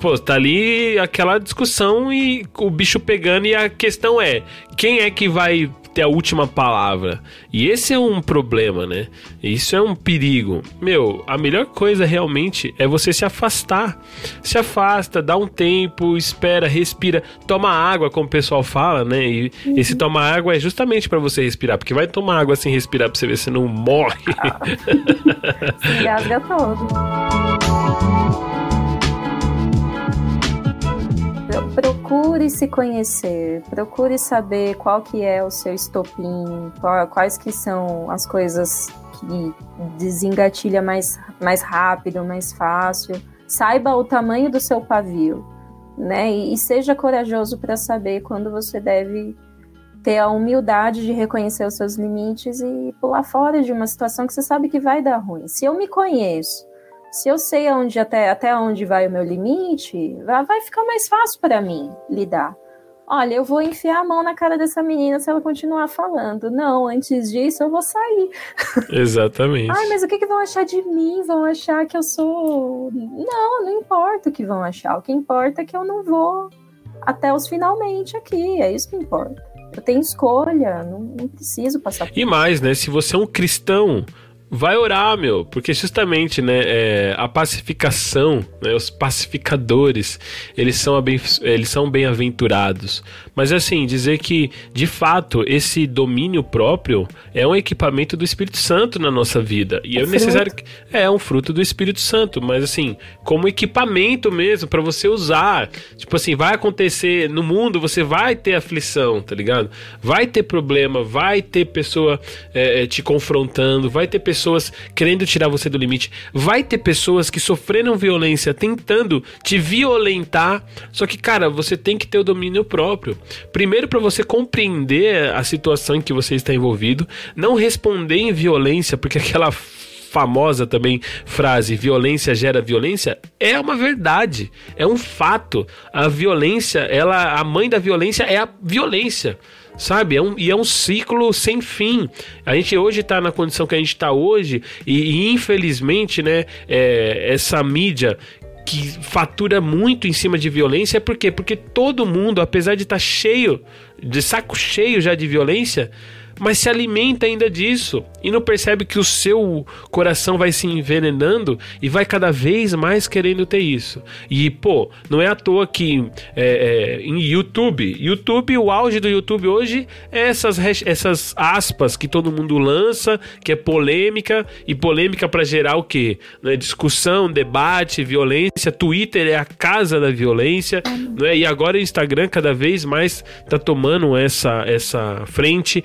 pô, tá ali aquela discussão e o bicho pegando e a questão é, quem é que vai ter a última palavra? E esse é um problema, né? Isso é um perigo. Meu, a melhor coisa realmente é você se afastar. Se afasta, dá um tempo, espera, respira, toma água, como o pessoal fala, né? E uhum. esse tomar água é justamente para você respirar, porque vai tomar água sem respirar pra você ver se não morre. Se todo. Procure se conhecer, procure saber qual que é o seu estopim, quais que são as coisas que desengatilha mais, mais rápido, mais fácil. Saiba o tamanho do seu pavio, né? E, e seja corajoso para saber quando você deve ter a humildade de reconhecer os seus limites e pular fora de uma situação que você sabe que vai dar ruim. Se eu me conheço, se eu sei aonde, até, até onde vai o meu limite, vai ficar mais fácil para mim lidar. Olha, eu vou enfiar a mão na cara dessa menina se ela continuar falando. Não, antes disso eu vou sair. Exatamente. Ai, mas o que, que vão achar de mim? Vão achar que eu sou. Não, não importa o que vão achar. O que importa é que eu não vou até os finalmente aqui. É isso que importa. Eu tenho escolha, não, não preciso passar por E mais, né? Se você é um cristão vai orar, meu, porque justamente, né, é, a pacificação, né, os pacificadores, eles são, eles são bem-aventurados. Mas assim, dizer que, de fato, esse domínio próprio é um equipamento do Espírito Santo na nossa vida. E é, é necessário que é um fruto do Espírito Santo, mas assim, como equipamento mesmo para você usar. Tipo assim, vai acontecer no mundo, você vai ter aflição, tá ligado? Vai ter problema, vai ter pessoa é, é te confrontando, vai ter pessoas querendo tirar você do limite, vai ter pessoas que sofreram violência tentando te violentar. Só que, cara, você tem que ter o domínio próprio. Primeiro, para você compreender a situação em que você está envolvido, não responder em violência, porque aquela famosa também frase violência gera violência é uma verdade, é um fato. A violência, ela a mãe da violência é a violência sabe? É um, e é um ciclo sem fim. A gente hoje está na condição que a gente está hoje e, e, infelizmente, né, é, essa mídia que fatura muito em cima de violência, por quê? Porque todo mundo, apesar de estar tá cheio, de saco cheio já de violência, mas se alimenta ainda disso e não percebe que o seu coração vai se envenenando e vai cada vez mais querendo ter isso. E, pô, não é à toa que é, é, em YouTube, YouTube, o auge do YouTube hoje é essas, essas aspas que todo mundo lança, que é polêmica, e polêmica para gerar o quê? Né? Discussão, debate, violência. Twitter é a casa da violência, né? e agora o Instagram cada vez mais tá tomando essa, essa frente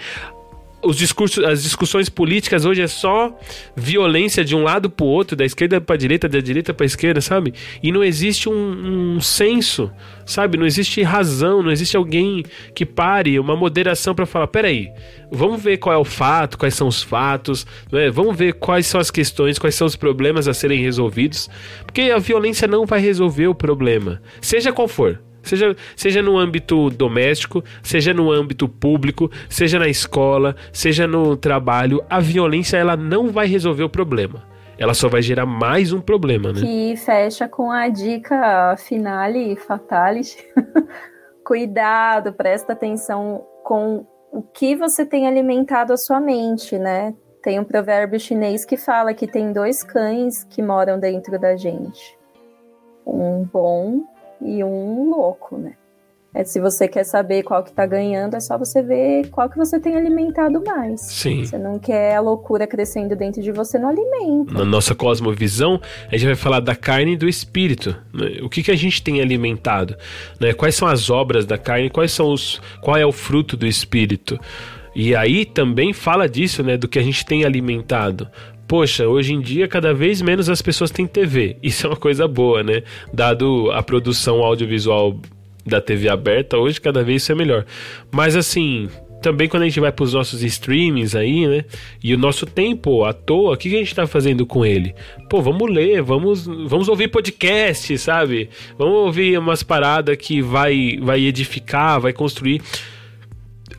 os discursos, as discussões políticas hoje é só violência de um lado pro outro, da esquerda pra direita, da direita pra esquerda, sabe? E não existe um, um senso, sabe? Não existe razão, não existe alguém que pare, uma moderação para falar: peraí, vamos ver qual é o fato, quais são os fatos, né? vamos ver quais são as questões, quais são os problemas a serem resolvidos, porque a violência não vai resolver o problema, seja qual for. Seja, seja no âmbito doméstico, seja no âmbito público, seja na escola, seja no trabalho, a violência ela não vai resolver o problema. Ela só vai gerar mais um problema, né? Que fecha com a dica finale fatality. Cuidado, presta atenção com o que você tem alimentado a sua mente, né? Tem um provérbio chinês que fala que tem dois cães que moram dentro da gente. Um bom e um louco, né? É, se você quer saber qual que tá ganhando, é só você ver qual que você tem alimentado mais. Sim. Você não quer a loucura crescendo dentro de você no alimento. Na nossa cosmovisão, a gente vai falar da carne e do espírito. Né? O que, que a gente tem alimentado? Né? Quais são as obras da carne? Quais são os, qual é o fruto do espírito? E aí também fala disso, né? Do que a gente tem alimentado poxa, hoje em dia cada vez menos as pessoas têm TV. Isso é uma coisa boa, né? Dado a produção audiovisual da TV aberta, hoje cada vez isso é melhor. Mas assim, também quando a gente vai para os nossos streamings aí, né? E o nosso tempo à toa, o que a gente está fazendo com ele? Pô, vamos ler, vamos, vamos ouvir podcast, sabe? Vamos ouvir umas paradas que vai, vai edificar, vai construir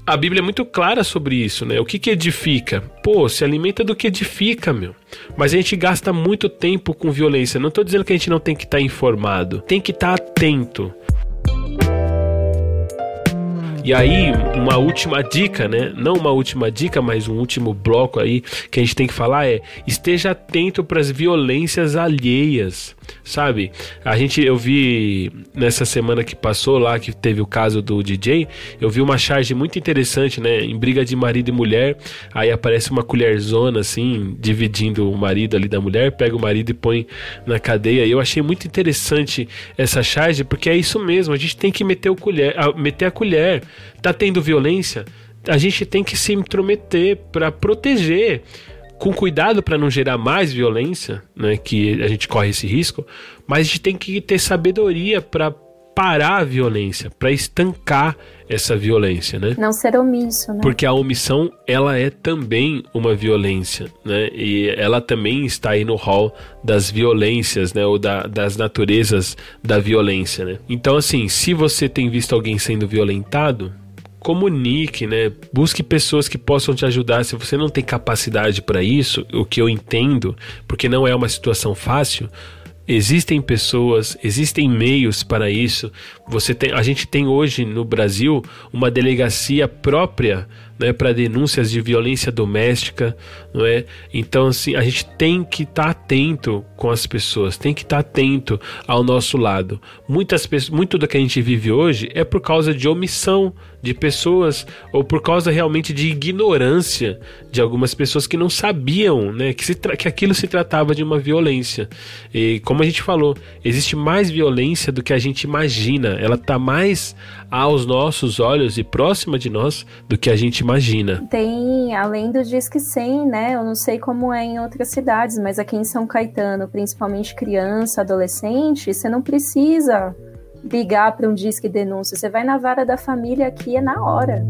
a Bíblia é muito clara sobre isso, né? O que que edifica? Pô, se alimenta do que edifica, meu. Mas a gente gasta muito tempo com violência. Não estou dizendo que a gente não tem que estar tá informado, tem que estar tá atento. E aí, uma última dica, né? Não uma última dica, mas um último bloco aí que a gente tem que falar é: esteja atento para as violências alheias, sabe? A gente, eu vi nessa semana que passou lá, que teve o caso do DJ, eu vi uma charge muito interessante, né? Em briga de marido e mulher, aí aparece uma colherzona assim, dividindo o marido ali da mulher, pega o marido e põe na cadeia. E eu achei muito interessante essa charge, porque é isso mesmo, a gente tem que meter, o colher, meter a colher tá tendo violência, a gente tem que se intrometer para proteger, com cuidado para não gerar mais violência, né, que a gente corre esse risco, mas a gente tem que ter sabedoria para parar a violência, para estancar essa violência, né? Não ser omisso, né? Porque a omissão, ela é também uma violência, né? E ela também está aí no hall das violências, né? Ou da, das naturezas da violência, né? Então, assim, se você tem visto alguém sendo violentado, comunique, né? Busque pessoas que possam te ajudar. Se você não tem capacidade para isso, o que eu entendo, porque não é uma situação fácil, Existem pessoas, existem meios para isso. Você tem, a gente tem hoje no Brasil uma delegacia própria né, para denúncias de violência doméstica, não é? Então assim, a gente tem que estar tá atento com as pessoas, tem que estar tá atento ao nosso lado. Muitas pessoas, muito do que a gente vive hoje é por causa de omissão de pessoas ou por causa realmente de ignorância de algumas pessoas que não sabiam, né, que, se que aquilo se tratava de uma violência. E como a gente falou, existe mais violência do que a gente imagina. Ela está mais aos nossos olhos e próxima de nós do que a gente imagina. Tem, além do Disque 100, né? Eu não sei como é em outras cidades, mas aqui em São Caetano, principalmente criança, adolescente, você não precisa ligar para um Disque Denúncia. Você vai na vara da família aqui, é na hora.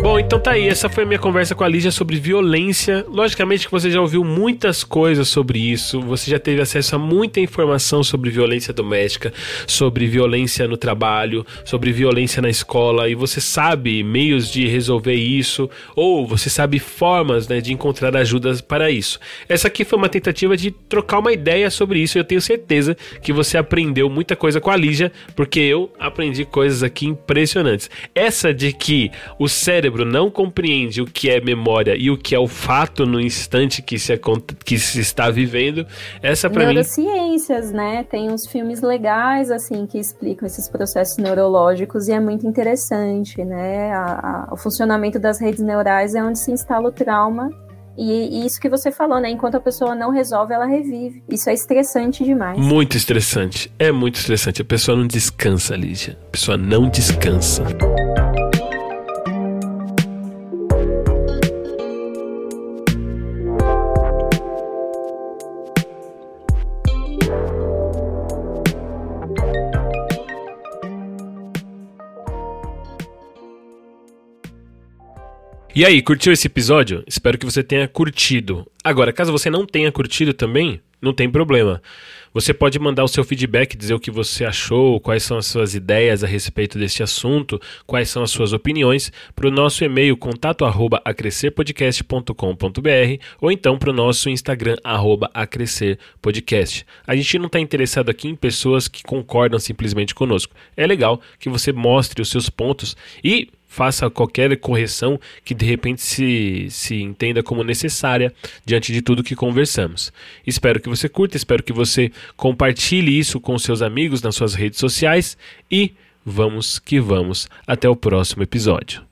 Bom, então tá aí. Essa foi a minha conversa com a Lígia sobre violência. Logicamente que você já ouviu muitas coisas sobre isso. Você já teve acesso a muita informação sobre violência doméstica, sobre violência no trabalho, sobre violência na escola. E você sabe meios de resolver isso, ou você sabe formas né, de encontrar ajudas para isso. Essa aqui foi uma tentativa de trocar uma ideia sobre isso. Eu tenho certeza que você aprendeu muita coisa com a Lígia, porque eu aprendi coisas aqui impressionantes. Essa de que o cérebro não compreende o que é memória e o que é o fato no instante que se, que se está vivendo, essa para mim... Neurociências, né? Tem uns filmes legais, assim, que explicam esses processos neurológicos e é muito interessante, né? A, a, o funcionamento das redes neurais é onde se instala o trauma e, e, isso que você falou, né? Enquanto a pessoa não resolve, ela revive. Isso é estressante demais. Muito estressante. É muito estressante. A pessoa não descansa, Lígia. A pessoa não descansa. E aí, curtiu esse episódio? Espero que você tenha curtido. Agora, caso você não tenha curtido também, não tem problema. Você pode mandar o seu feedback, dizer o que você achou, quais são as suas ideias a respeito deste assunto, quais são as suas opiniões, para o nosso e-mail contato@acrescerpodcast.com.br ou então para o nosso Instagram @acrescerpodcast. A gente não está interessado aqui em pessoas que concordam simplesmente conosco. É legal que você mostre os seus pontos e faça qualquer correção que de repente se, se entenda como necessária diante de tudo que conversamos. Espero que você curta, espero que você compartilhe isso com seus amigos nas suas redes sociais e vamos que vamos. Até o próximo episódio.